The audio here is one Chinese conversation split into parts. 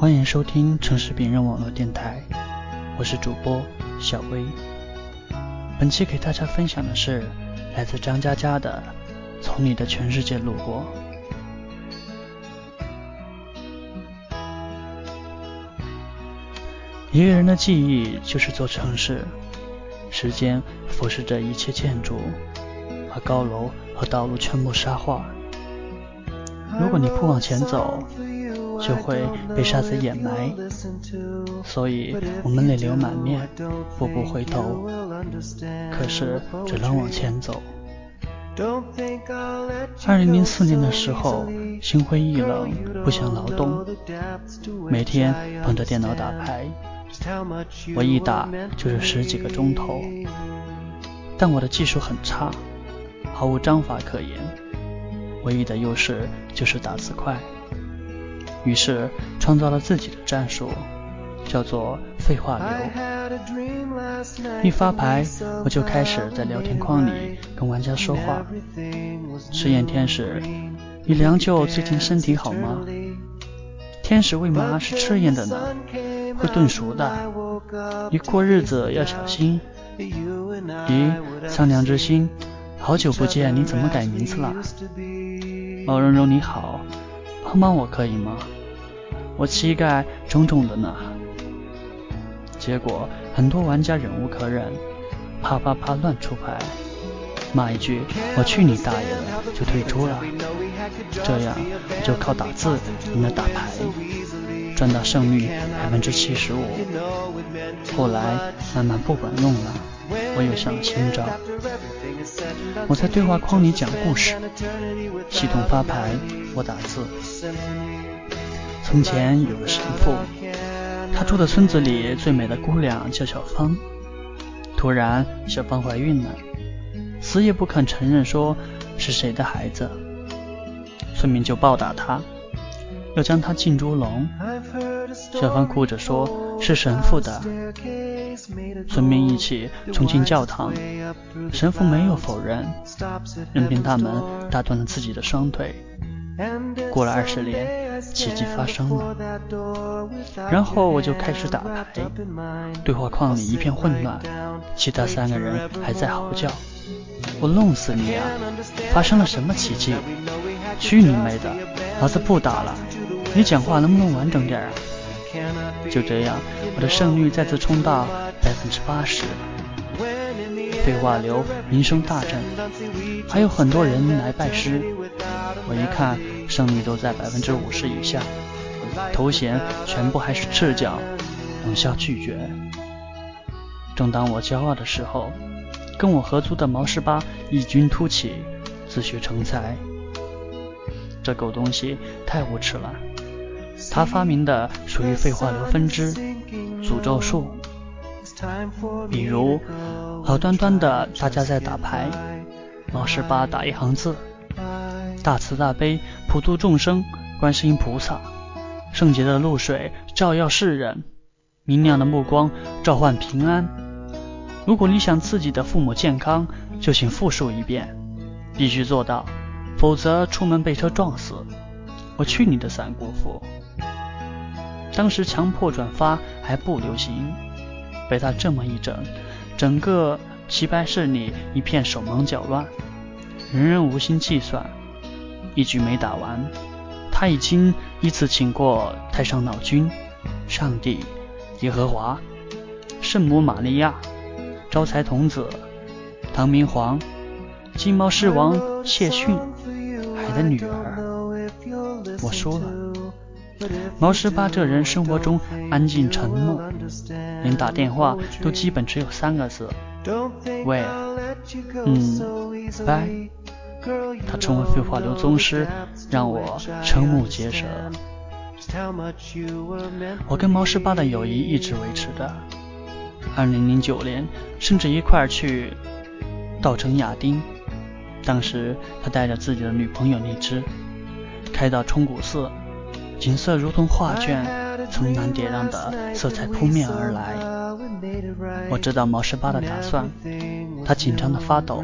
欢迎收听城市辨认网络电台，我是主播小薇。本期给大家分享的是来自张嘉佳的《从你的全世界路过》。一个人的记忆就是座城市，时间腐蚀着一切建筑，把高楼和道路全部沙化。如果你不往前走，就会被沙子掩埋。所以我们泪流满面，步步回头，可是只能往前走。二零零四年的时候，心灰意冷，不想劳动，每天捧着电脑打牌。我一打就是十几个钟头，但我的技术很差，毫无章法可言，唯一的优势就是打字快。于是创造了自己的战术，叫做废话流。一发牌，我就开始在聊天框里跟玩家说话。试验天使，你良舅最近身体好吗？天使为嘛是赤焰的呢？会炖熟的。你过日子要小心。咦，苍凉之心，好久不见，你怎么改名字了？毛茸茸你好，帮帮我可以吗？我膝盖肿肿的呢。结果很多玩家忍无可忍，啪啪啪乱出牌，骂一句我去你大爷的，就退出了。这样我就靠打字赢了打牌，赚到胜率百分之七十五。后来慢慢不管用了，我又想了新招。我在对话框里讲故事，系统发牌，我打字。从前有个神父，他住的村子里最美的姑娘叫小芳。突然，小芳怀孕了，死也不肯承认说是谁的孩子。村民就暴打他，要将他进猪笼。小芳哭着说：“是神父的。”村民一起冲进教堂，神父没有否认，任凭他们打断了自己的双腿。过了二十年，奇迹发生了。然后我就开始打牌，对话框里一片混乱，其他三个人还在嚎叫：“我弄死你啊！发生了什么奇迹？”去你妹的！老子不打了！你讲话能不能完整点啊？就这样，我的胜率再次冲到百分之八十。废话流名声大振，还有很多人来拜师。我一看，胜率都在百分之五十以下，头衔全部还是赤脚，冷笑拒绝。正当我骄傲的时候，跟我合租的毛十八异军突起，自学成才。这狗东西太无耻了！他发明的属于废话流分支诅咒术，比如好端端的大家在打牌，毛十八打一行字：大慈大悲普度众生，观世音菩萨，圣洁的露水照耀世人，明亮的目光召唤平安。如果你想自己的父母健康，就请复述一遍，必须做到。否则出门被车撞死！我去你的三姑父！当时强迫转发还不流行，被他这么一整，整个棋牌室里一片手忙脚乱，人人无心计算，一局没打完，他已经依次请过太上老君、上帝、耶和华、圣母玛利亚、招财童子、唐明皇、金毛狮王谢逊。海的女儿，我输了。毛十八这人生活中安静沉默，连打电话都基本只有三个字：喂，嗯，拜。他成为废话流宗师，让我瞠目结舌。我跟毛十八的友谊一直维持着。二零零九年，甚至一块儿去稻城亚丁。当时他带着自己的女朋友荔枝，开到冲古寺，景色如同画卷，层峦叠嶂的色彩扑面而来。我知道毛十八的打算，他紧张的发抖。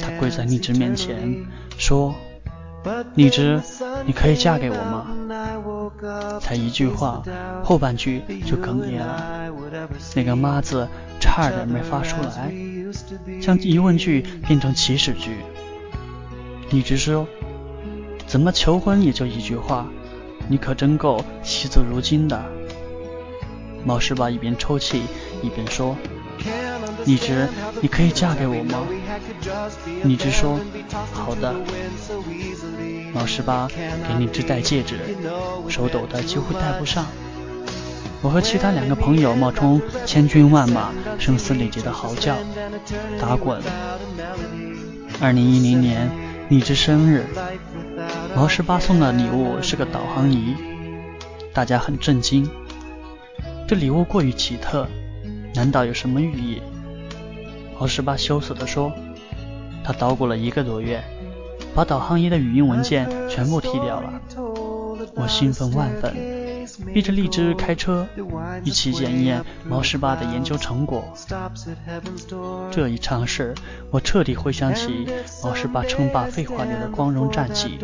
他跪在荔枝面前说：“荔枝，你可以嫁给我吗？才一句话，后半句就哽咽了，那个妈字差点没发出来，将疑问句变成祈使句。荔枝说：“怎么求婚也就一句话，你可真够惜字如金的。”毛十八一边抽泣一边说。荔枝，你可以嫁给我吗？荔枝说：“好的。”毛十八给荔枝戴戒指，手抖得几乎戴不上。我和其他两个朋友冒充千军万马，声嘶力竭的嚎叫、打滚。二零一零年，荔枝生日，毛十八送的礼物是个导航仪，大家很震惊。这礼物过于奇特，难道有什么寓意？毛十八羞涩地说：“他捣鼓了一个多月，把导航仪的语音文件全部踢掉了。”我兴奋万分，逼着荔枝开车一起检验毛十八的研究成果。这一尝试，我彻底回想起毛十八称霸废话流的光荣战绩。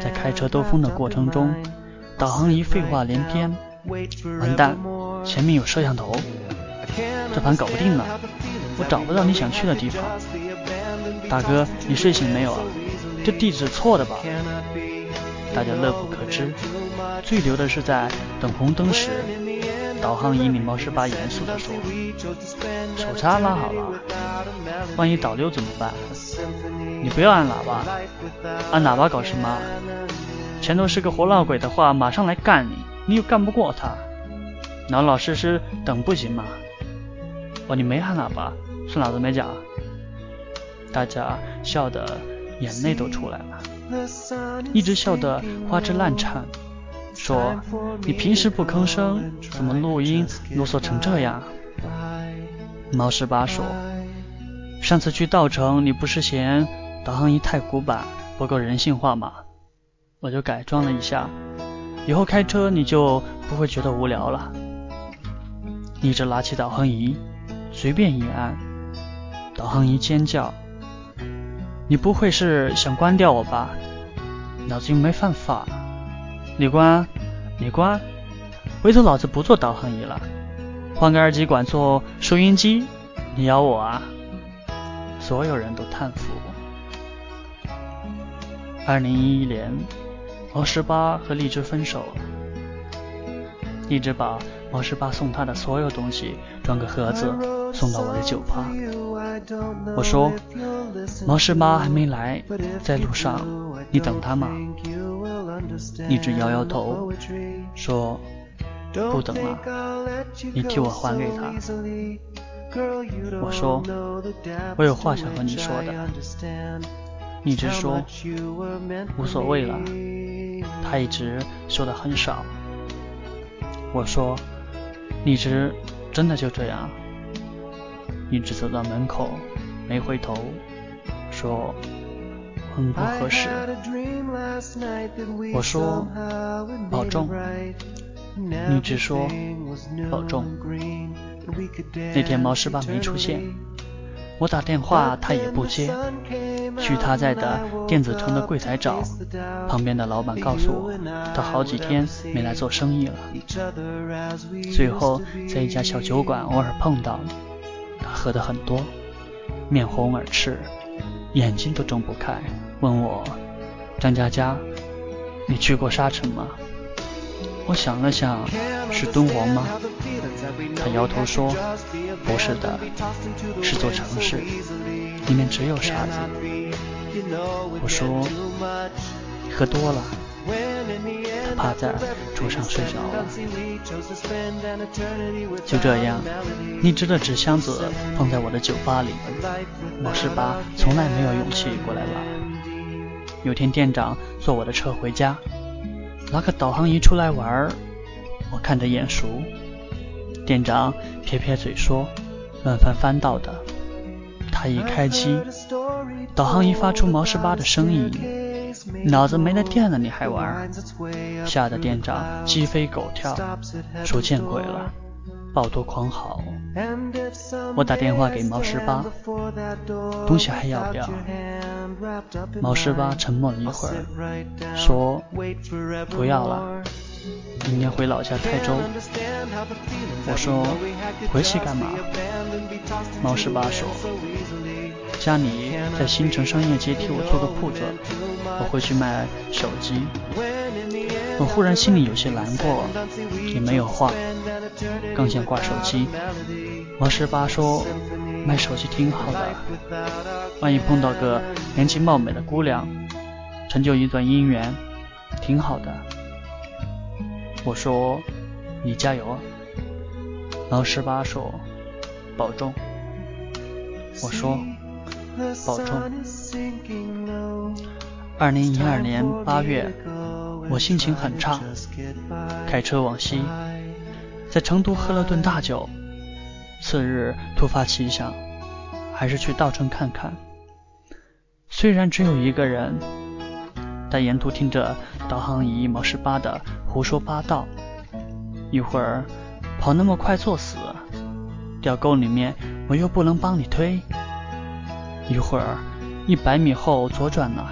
在开车兜风的过程中，导航仪废话连篇：“完蛋，前面有摄像头。”这盘搞不定了，我找不到你想去的地方。大哥，你睡醒没有啊？这地址错的吧？大家乐不可支。最牛的是在等红灯时，导航仪里毛十八严肃地说：“手刹拉好了，万一导流怎么办？你不要按喇叭，按喇叭搞什么？前头是个活闹鬼的话，马上来干你，你又干不过他。老老实实等不行吗？”哦，你没按喇叭，是老子没讲。大家笑得眼泪都出来了，一直笑得花枝乱颤，说：“你平时不吭声，怎么录音啰嗦成这样？”毛十八说：“上次去稻城，你不是嫌导航仪太古板，不够人性化吗？我就改装了一下，以后开车你就不会觉得无聊了。”一直拿起导航仪。随便一按，导航仪尖叫：“你不会是想关掉我吧？老子又没犯法！你关，你关！回头老子不做导航仪了，换个二极管做收音机，你咬我啊！”所有人都叹服。二零一一年，毛十八和荔枝分手了。荔枝把毛十八送他的所有东西装个盒子。送到我的酒吧，我说毛十八还没来，在路上，你等他吗？一直摇摇头，说不等了，你替我还给他。我说我有话想和你说的，一直说无所谓了，他一直说的很少。我说一直真的就这样。一直走到门口，没回头，说很不合适。我说保重，你只说保重。那天毛十八没出现，我打电话他也不接，去他在的电子城的柜台找，旁边的老板告诉我，他好几天没来做生意了。最后在一家小酒馆偶尔碰到。喝的很多，面红耳赤，眼睛都睁不开，问我：“张佳佳，你去过沙城吗？”我想了想，是敦煌吗？他摇头说：“不是的，是座城市，里面只有沙子。”我说：“喝多了。”他趴在桌上睡着了。就这样，荔枝的纸箱子放在我的酒吧里，毛十八从来没有勇气过来拿。有天店长坐我的车回家，拿个导航仪出来玩，我看着眼熟。店长撇撇嘴说：“乱翻翻到的。”他一开机，导航仪发出毛十八的声音。脑子没了电了，你还玩？吓得店长鸡飞狗跳，说见鬼了，抱头狂嚎。我打电话给毛十八，东西还要不要？毛十八沉默了一会儿，说不要了，明天回老家泰州。我说回去干嘛？毛十八说家里在新城商业街替我租个铺子，我回去卖手机。我忽然心里有些难过，也没有话，刚想挂手机，毛十八说卖手机挺好的，万一碰到个年轻貌美的姑娘，成就一段姻缘，挺好的。我说你加油啊！毛十八说保重。我说保重。二零一二年八月。我心情很差，开车往西，在成都喝了顿大酒。次日突发奇想，还是去稻城看看。虽然只有一个人，但沿途听着导航仪毛十八的胡说八道。一会儿跑那么快作死，掉沟里面我又不能帮你推。一会儿一百米后左转了，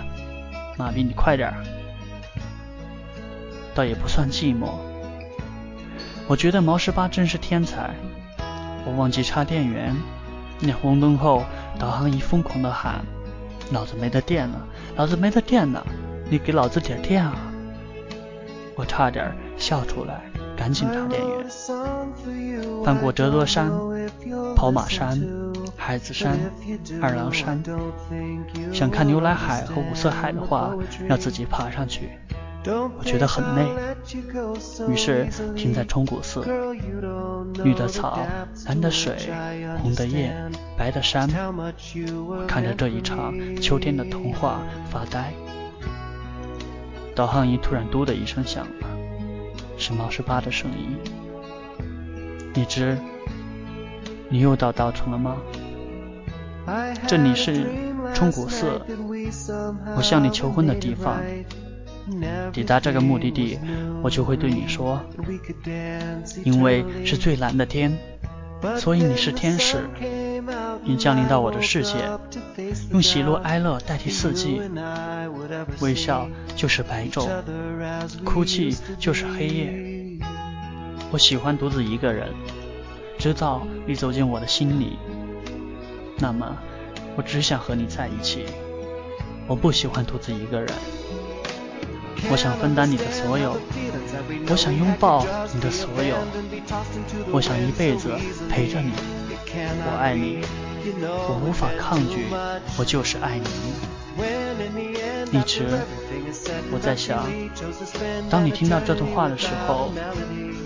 妈比你快点儿！倒也不算寂寞，我觉得毛十八真是天才。我忘记插电源，那红灯后导航仪疯狂的喊：“老子没得电了，老子没得电了，你给老子点电啊！”我差点笑出来，赶紧插电源。翻过折多山、跑马山、海子山、二郎山，想看牛奶海和五色海的话，要自己爬上去。我觉得很累，于是停在冲古寺。绿的草，蓝的水，红的叶，白的山，我看着这一场秋天的童话发呆。导航仪突然“嘟”的一声响了，是毛十八的声音。荔枝，你又到稻城了吗？这里是冲古寺，我向你求婚的地方。抵达这个目的地，我就会对你说，因为是最蓝的天，所以你是天使。你降临到我的世界，用喜怒哀乐代替四季，微笑就是白昼，哭泣就是黑夜。我喜欢独自一个人，直到你走进我的心里，那么我只想和你在一起。我不喜欢独自一个人。我想分担你的所有，我想拥抱你的所有，我想一辈子陪着你。我爱你，我无法抗拒，我就是爱你。一直我在想，当你听到这段话的时候，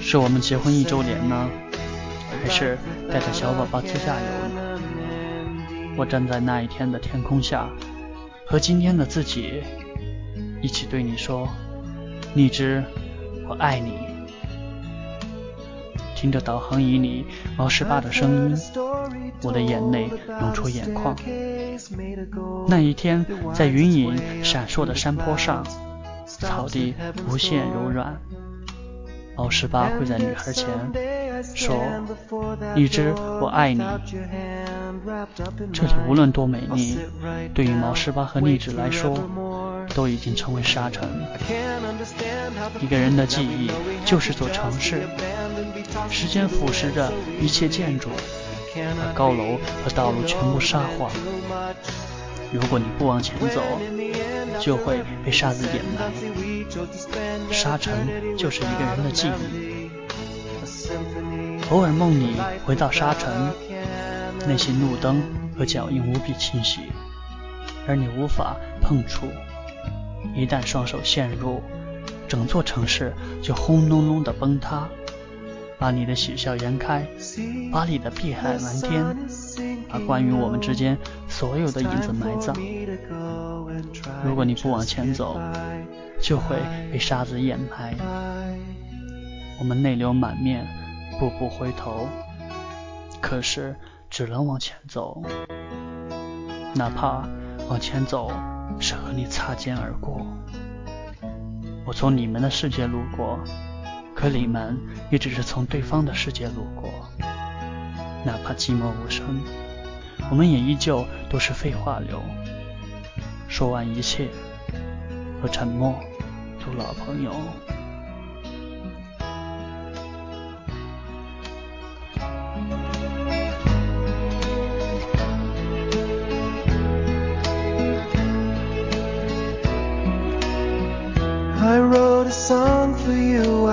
是我们结婚一周年呢，还是带着小宝宝自驾游？我站在那一天的天空下，和今天的自己。一起对你说，荔枝，我爱你。听着导航仪里毛十八的声音，我的眼泪涌出眼眶。那一天，在云影闪烁的山坡上，草地无限柔软。毛十八会在女孩前说：“荔枝，我爱你。”这里无论多美丽，对于毛十八和荔枝来说。都已经成为沙尘。一个人的记忆就是座城市，时间腐蚀着一切建筑，把高楼和道路全部沙化。如果你不往前走，就会被沙子掩埋。沙尘就是一个人的记忆。偶尔梦里回到沙尘，那些路灯和脚印无比清晰，而你无法碰触。一旦双手陷入，整座城市就轰隆隆的崩塌，把你的喜笑颜开，把你的碧海蓝天，把关于我们之间所有的影子埋葬。如果你不往前走，就会被沙子掩埋。我们泪流满面，步步回头，可是只能往前走，哪怕往前走。是和你擦肩而过，我从你们的世界路过，可你们也只是从对方的世界路过。哪怕寂寞无声，我们也依旧都是废话流。说完一切，和沉默做老朋友。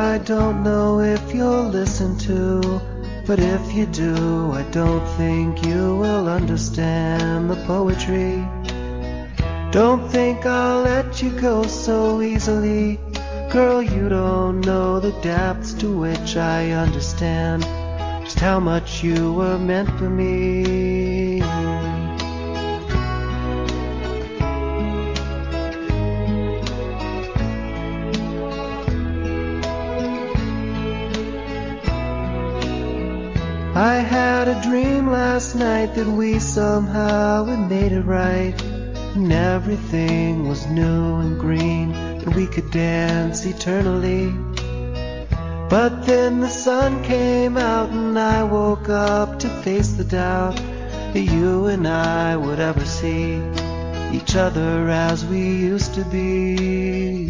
I don't know if you'll listen to. But if you do, I don't think you will understand the poetry. Don't think I'll let you go so easily. Girl, you don't know the depths to which I understand just how much you were meant for me. I had a dream last night that we somehow had made it right. And everything was new and green, and we could dance eternally. But then the sun came out, and I woke up to face the doubt that you and I would ever see each other as we used to be.